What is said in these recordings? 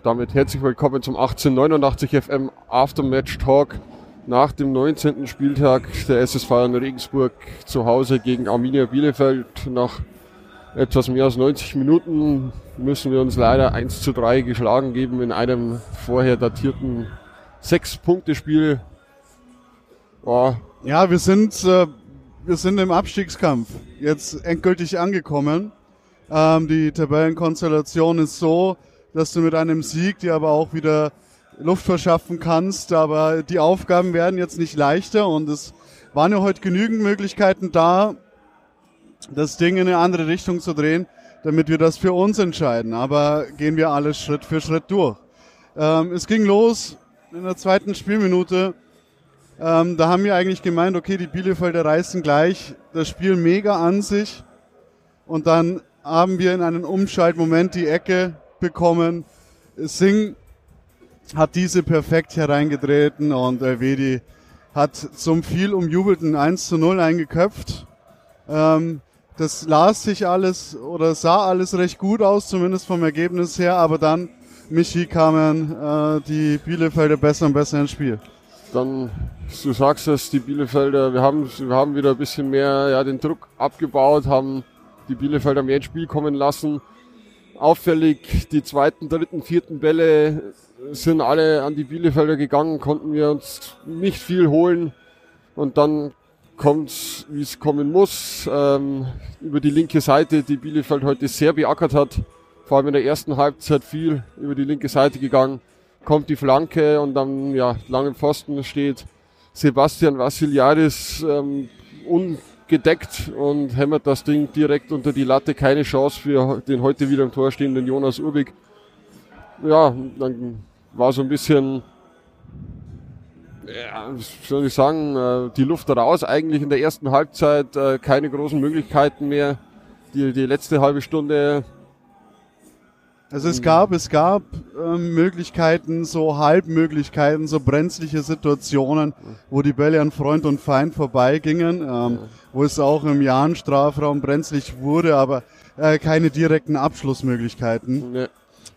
Und damit herzlich willkommen zum 1889 FM Aftermatch Talk nach dem 19. Spieltag der SSV in Regensburg zu Hause gegen Arminia Bielefeld. Nach etwas mehr als 90 Minuten müssen wir uns leider 1 zu 3 geschlagen geben in einem vorher datierten 6-Punkte-Spiel. Oh. Ja, wir sind, äh, wir sind im Abstiegskampf jetzt endgültig angekommen. Ähm, die Tabellenkonstellation ist so, dass du mit einem Sieg dir aber auch wieder Luft verschaffen kannst. Aber die Aufgaben werden jetzt nicht leichter und es waren ja heute genügend Möglichkeiten da, das Ding in eine andere Richtung zu drehen, damit wir das für uns entscheiden. Aber gehen wir alles Schritt für Schritt durch. Ähm, es ging los in der zweiten Spielminute. Ähm, da haben wir eigentlich gemeint, okay, die Bielefelder reißen gleich das Spiel mega an sich. Und dann haben wir in einem Umschaltmoment die Ecke bekommen. Singh hat diese perfekt hereingetreten und Elvedi hat zum viel umjubelten 1 zu 0 eingeköpft. Ähm, das las sich alles oder sah alles recht gut aus, zumindest vom Ergebnis her, aber dann, Michi, kamen äh, die Bielefelder besser und besser ins Spiel. Dann, du sagst es, die Bielefelder, wir haben, wir haben wieder ein bisschen mehr ja, den Druck abgebaut, haben die Bielefelder mehr ins Spiel kommen lassen. Auffällig, die zweiten, dritten, vierten Bälle sind alle an die Bielefelder gegangen, konnten wir uns nicht viel holen. Und dann kommt wie es kommen muss. Ähm, über die linke Seite, die Bielefeld heute sehr beackert hat. Vor allem in der ersten Halbzeit viel über die linke Seite gegangen. Kommt die Flanke und dann, ja, langen Pfosten steht Sebastian Vassiliadis ähm, ungedeckt und hämmert das Ding direkt unter die Latte. Keine Chance für den heute wieder im Tor stehenden Jonas Urbig. Ja, dann war so ein bisschen ja, soll ich sagen, äh, die Luft raus. Eigentlich in der ersten Halbzeit äh, keine großen Möglichkeiten mehr. Die, die letzte halbe Stunde. Also es gab, es gab ähm, Möglichkeiten, so Halbmöglichkeiten, so brenzliche Situationen, wo die Bälle an Freund und Feind vorbeigingen, ähm, ja. wo es auch im Jahrenstrafraum brenzlig wurde, aber äh, keine direkten Abschlussmöglichkeiten. Nee.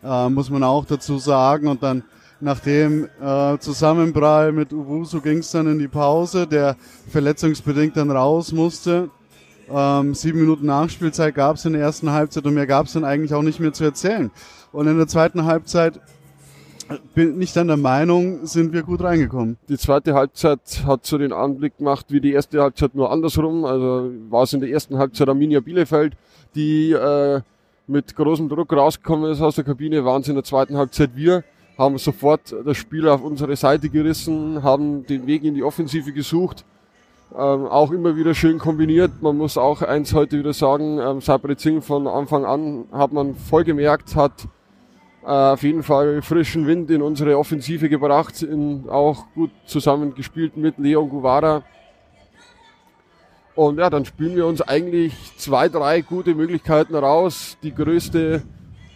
Äh, muss man auch dazu sagen. Und dann nach dem äh, Zusammenprall mit Uwusu ging es dann in die Pause, der verletzungsbedingt dann raus musste. Ähm, sieben Minuten Nachspielzeit gab es in der ersten Halbzeit und mehr gab es dann eigentlich auch nicht mehr zu erzählen. Und in der zweiten Halbzeit bin ich dann der Meinung, sind wir gut reingekommen. Die zweite Halbzeit hat so den Anblick gemacht wie die erste Halbzeit nur andersrum. Also war es in der ersten Halbzeit Arminia Bielefeld, die äh, mit großem Druck rausgekommen ist aus der Kabine, waren es in der zweiten Halbzeit wir haben sofort das Spiel auf unsere Seite gerissen, haben den Weg in die Offensive gesucht, ähm, auch immer wieder schön kombiniert. Man muss auch eins heute wieder sagen, ähm, Sabritzing von Anfang an hat man voll gemerkt, hat äh, auf jeden Fall frischen Wind in unsere Offensive gebracht, in, auch gut zusammengespielt mit Leon Guevara. Und ja, dann spielen wir uns eigentlich zwei, drei gute Möglichkeiten raus. Die größte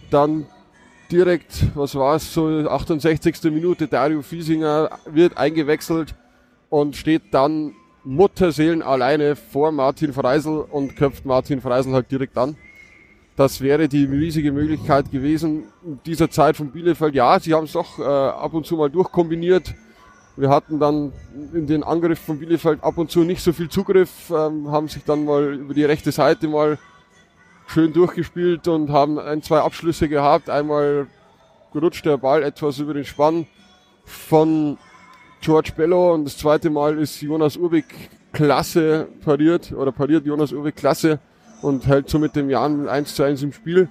dann direkt, was war es, so 68. Minute, Dario Fiesinger wird eingewechselt und steht dann Mutterseelen alleine vor Martin Freisel und köpft Martin Freisel halt direkt an. Das wäre die riesige Möglichkeit gewesen in dieser Zeit von Bielefeld. Ja, sie haben es doch äh, ab und zu mal durchkombiniert. Wir hatten dann in den Angriff von Bielefeld ab und zu nicht so viel Zugriff, ähm, haben sich dann mal über die rechte Seite mal schön durchgespielt und haben ein, zwei Abschlüsse gehabt. Einmal gerutscht der Ball etwas über den Spann von George Bello und das zweite Mal ist Jonas Urbig klasse pariert oder pariert Jonas Urbig klasse und hält somit dem Jan 1 zu 1 im Spiel.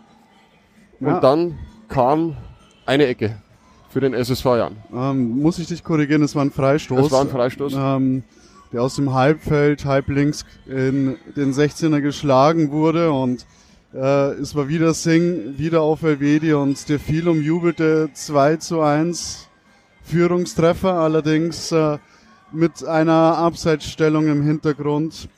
Und ja. dann kam eine Ecke für den SSV Jan. Ähm, muss ich dich korrigieren, es war ein Freistoß. Es war ein Freistoß. Ähm, der aus dem Halbfeld halb links in den 16er geschlagen wurde und äh, es war wieder Singh, wieder auf Elvedi und der viel umjubelte 2 zu 1 Führungstreffer, allerdings äh, mit einer Abseitsstellung im Hintergrund.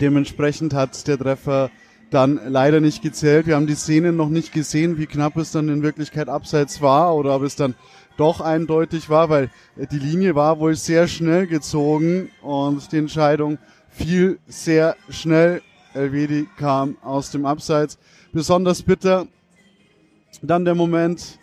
Dementsprechend hat der Treffer dann leider nicht gezählt. Wir haben die Szene noch nicht gesehen, wie knapp es dann in Wirklichkeit abseits war oder ob es dann doch eindeutig war, weil die Linie war wohl sehr schnell gezogen und die Entscheidung fiel sehr schnell Elvedi kam aus dem Abseits. Besonders bitter dann der Moment,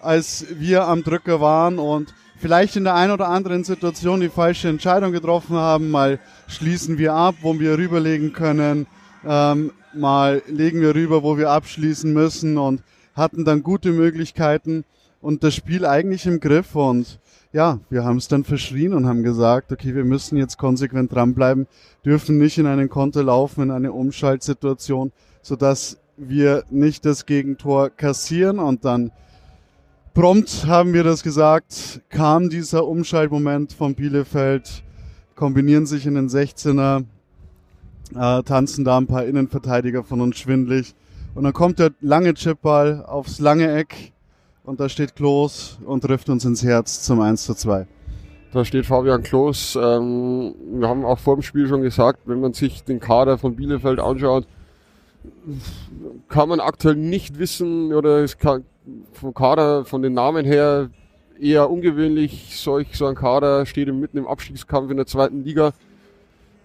als wir am Drücker waren und vielleicht in der einen oder anderen Situation die falsche Entscheidung getroffen haben. Mal schließen wir ab, wo wir rüberlegen können. Ähm, mal legen wir rüber, wo wir abschließen müssen und hatten dann gute Möglichkeiten und das Spiel eigentlich im Griff und ja, wir haben es dann verschrien und haben gesagt, okay, wir müssen jetzt konsequent dranbleiben, dürfen nicht in einen Konter laufen, in eine Umschaltsituation, sodass wir nicht das Gegentor kassieren und dann prompt haben wir das gesagt, kam dieser Umschaltmoment von Bielefeld, kombinieren sich in den 16er, äh, tanzen da ein paar Innenverteidiger von uns schwindlig und dann kommt der lange Chipball aufs lange Eck und da steht Klos und trifft uns ins Herz zum 1 zu 2. Da steht Fabian Klos. Ähm, wir haben auch vor dem Spiel schon gesagt, wenn man sich den Kader von Bielefeld anschaut, kann man aktuell nicht wissen oder es kann vom Kader, von den Namen her eher ungewöhnlich. Solch, so ein Kader steht mitten im Abstiegskampf in der zweiten Liga.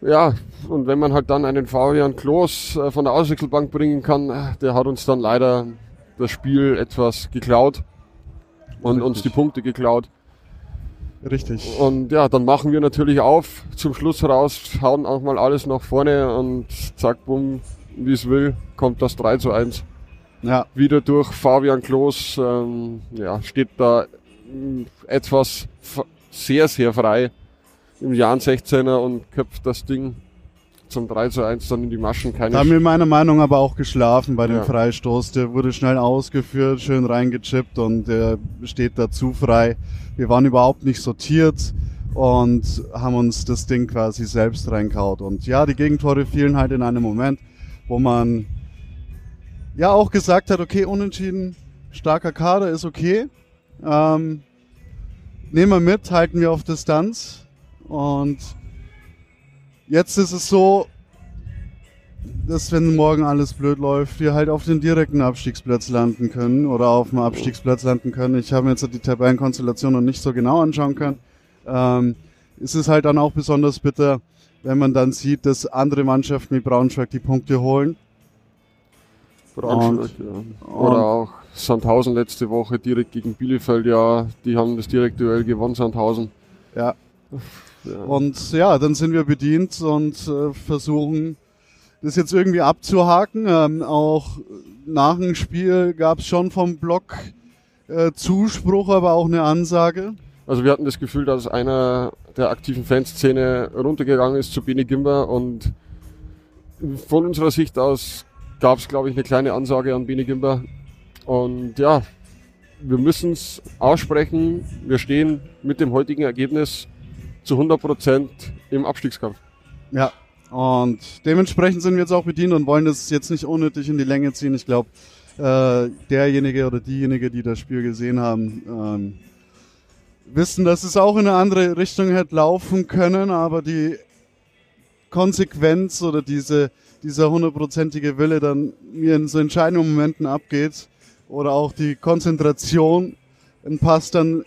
Ja, und wenn man halt dann einen Fabian Klos äh, von der Auswechselbank bringen kann, äh, der hat uns dann leider das Spiel etwas geklaut und Richtig. uns die Punkte geklaut. Richtig. Und ja, dann machen wir natürlich auf, zum Schluss raus, hauen auch mal alles nach vorne und zack, bumm, wie es will, kommt das 3 zu 1. Ja. Wieder durch Fabian Klos, ähm, ja, steht da mm, etwas sehr, sehr frei im Jahr 16er und köpft das Ding zum 3 zu 1 dann in die Maschen. Keine da haben wir meiner Meinung aber auch geschlafen bei dem ja. Freistoß. Der wurde schnell ausgeführt, schön reingechippt und der steht dazu frei. Wir waren überhaupt nicht sortiert und haben uns das Ding quasi selbst reinkaut. Und ja, die Gegentore fielen halt in einem Moment, wo man ja auch gesagt hat, okay, unentschieden, starker Kader ist okay. Ähm, nehmen wir mit, halten wir auf Distanz und Jetzt ist es so, dass wenn morgen alles blöd läuft, wir halt auf den direkten Abstiegsplatz landen können oder auf dem Abstiegsplatz landen können. Ich habe mir jetzt die Tabellenkonstellation noch nicht so genau anschauen können. Ähm, es ist halt dann auch besonders bitter, wenn man dann sieht, dass andere Mannschaften wie Braunschweig die Punkte holen. Braunschweig, ja. Oder auch Sandhausen letzte Woche direkt gegen Bielefeld, ja, die haben das direkte Duell gewonnen, Sandhausen. Ja. Und ja, dann sind wir bedient und äh, versuchen, das jetzt irgendwie abzuhaken. Ähm, auch nach dem Spiel gab es schon vom Block äh, Zuspruch, aber auch eine Ansage. Also wir hatten das Gefühl, dass einer der aktiven Fanszene runtergegangen ist zu Beni Gimber und von unserer Sicht aus gab es, glaube ich, eine kleine Ansage an Beni Gimber. Und ja, wir müssen es aussprechen. Wir stehen mit dem heutigen Ergebnis zu 100 Prozent im Abstiegskampf. Ja, und dementsprechend sind wir jetzt auch bedient und wollen das jetzt nicht unnötig in die Länge ziehen. Ich glaube, äh, derjenige oder diejenige, die das Spiel gesehen haben, ähm, wissen, dass es auch in eine andere Richtung hätte laufen können, aber die Konsequenz oder diese, dieser hundertprozentige Wille dann mir in so entscheidenden Momenten abgeht oder auch die Konzentration ein Pass dann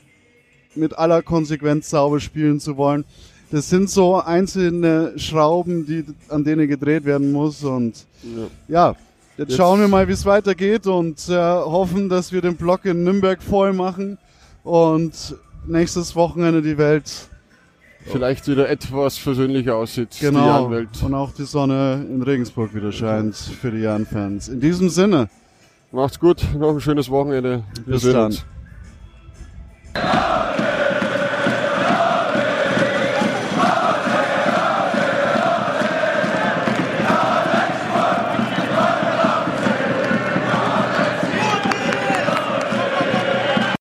mit aller Konsequenz sauber spielen zu wollen. Das sind so einzelne Schrauben, die, an denen gedreht werden muss. Und ja, ja jetzt, jetzt, schauen wir mal, wie es weitergeht und äh, hoffen, dass wir den Block in Nürnberg voll machen und nächstes Wochenende die Welt vielleicht wieder etwas versöhnlicher aussieht. Genau. Und auch die Sonne in Regensburg wieder scheint für die Jan-Fans. In diesem Sinne. Macht's gut, noch ein schönes Wochenende. Wir Bis dann.